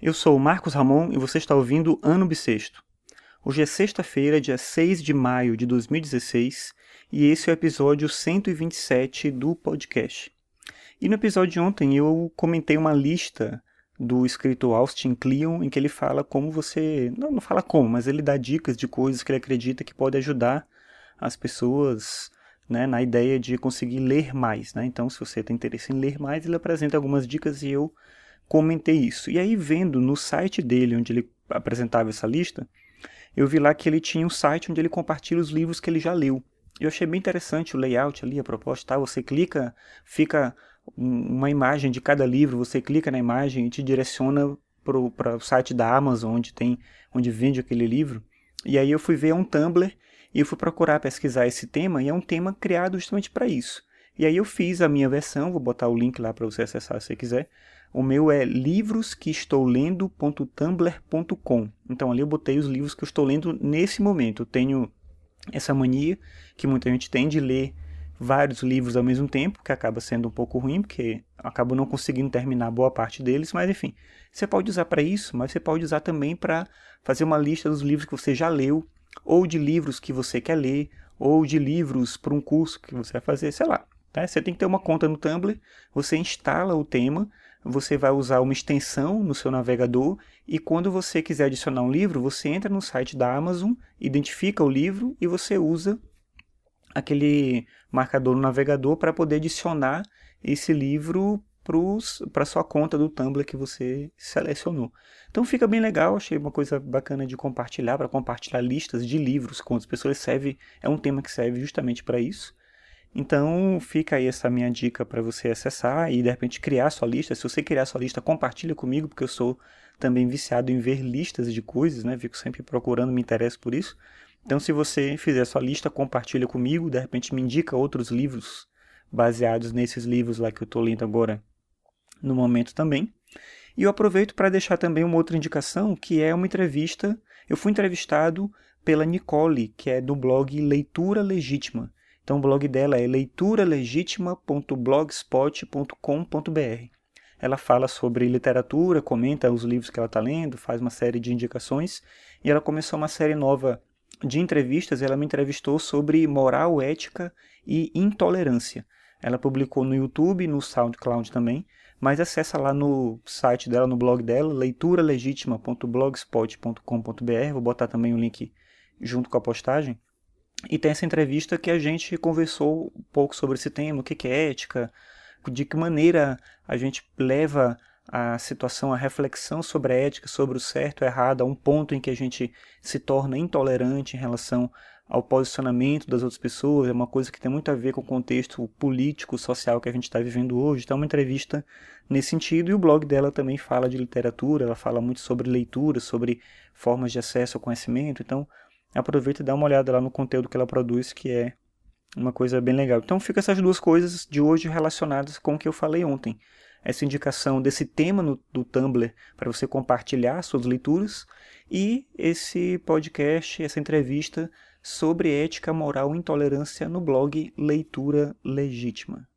Eu sou o Marcos Ramon e você está ouvindo Ano Bissexto. Hoje é sexta-feira, dia 6 de maio de 2016, e esse é o episódio 127 do podcast. E no episódio de ontem eu comentei uma lista do escritor Austin Kleon em que ele fala como você. Não, não fala como, mas ele dá dicas de coisas que ele acredita que pode ajudar as pessoas né, na ideia de conseguir ler mais. Né? Então, se você tem interesse em ler mais, ele apresenta algumas dicas e eu comentei isso. E aí, vendo no site dele, onde ele apresentava essa lista, eu vi lá que ele tinha um site onde ele compartilha os livros que ele já leu. Eu achei bem interessante o layout ali, a proposta. Tá? Você clica, fica uma imagem de cada livro, você clica na imagem e te direciona para o site da Amazon, onde tem, onde vende aquele livro. E aí eu fui ver um Tumblr e eu fui procurar pesquisar esse tema e é um tema criado justamente para isso. E aí eu fiz a minha versão, vou botar o link lá para você acessar se você quiser. O meu é livrosqueestoulendo.tumblr.com. Então ali eu botei os livros que eu estou lendo nesse momento. Eu tenho essa mania que muita gente tem de ler vários livros ao mesmo tempo, que acaba sendo um pouco ruim, porque acabo não conseguindo terminar boa parte deles, mas enfim, você pode usar para isso, mas você pode usar também para fazer uma lista dos livros que você já leu, ou de livros que você quer ler, ou de livros para um curso que você vai fazer, sei lá. Tá? Você tem que ter uma conta no Tumblr, você instala o tema, você vai usar uma extensão no seu navegador e quando você quiser adicionar um livro, você entra no site da Amazon, identifica o livro e você usa aquele marcador no navegador para poder adicionar esse livro para sua conta do Tumblr que você selecionou. Então fica bem legal, achei uma coisa bacana de compartilhar, para compartilhar listas de livros com as pessoas, serve, é um tema que serve justamente para isso. Então fica aí essa minha dica para você acessar e de repente criar sua lista. Se você criar sua lista, compartilha comigo, porque eu sou também viciado em ver listas de coisas, né? Fico sempre procurando, me interesso por isso. Então se você fizer sua lista, compartilha comigo, de repente me indica outros livros baseados nesses livros lá que eu estou lendo agora no momento também. E eu aproveito para deixar também uma outra indicação, que é uma entrevista. Eu fui entrevistado pela Nicole, que é do blog Leitura Legítima. Então o blog dela é leituralegitima.blogspot.com.br. Ela fala sobre literatura, comenta os livros que ela está lendo, faz uma série de indicações e ela começou uma série nova de entrevistas. Ela me entrevistou sobre moral, ética e intolerância. Ela publicou no YouTube, no SoundCloud também, mas acessa lá no site dela, no blog dela, leituralegitima.blogspot.com.br. Vou botar também o link junto com a postagem. E tem essa entrevista que a gente conversou um pouco sobre esse tema, o que é ética, de que maneira a gente leva a situação, a reflexão sobre a ética, sobre o certo e o errado, a um ponto em que a gente se torna intolerante em relação ao posicionamento das outras pessoas, é uma coisa que tem muito a ver com o contexto político, social que a gente está vivendo hoje. Então, é uma entrevista nesse sentido, e o blog dela também fala de literatura, ela fala muito sobre leitura, sobre formas de acesso ao conhecimento. Então, aproveita e dá uma olhada lá no conteúdo que ela produz, que é uma coisa bem legal. Então fica essas duas coisas de hoje relacionadas com o que eu falei ontem. Essa indicação desse tema no, do Tumblr para você compartilhar suas leituras e esse podcast, essa entrevista sobre ética, moral e intolerância no blog Leitura Legítima.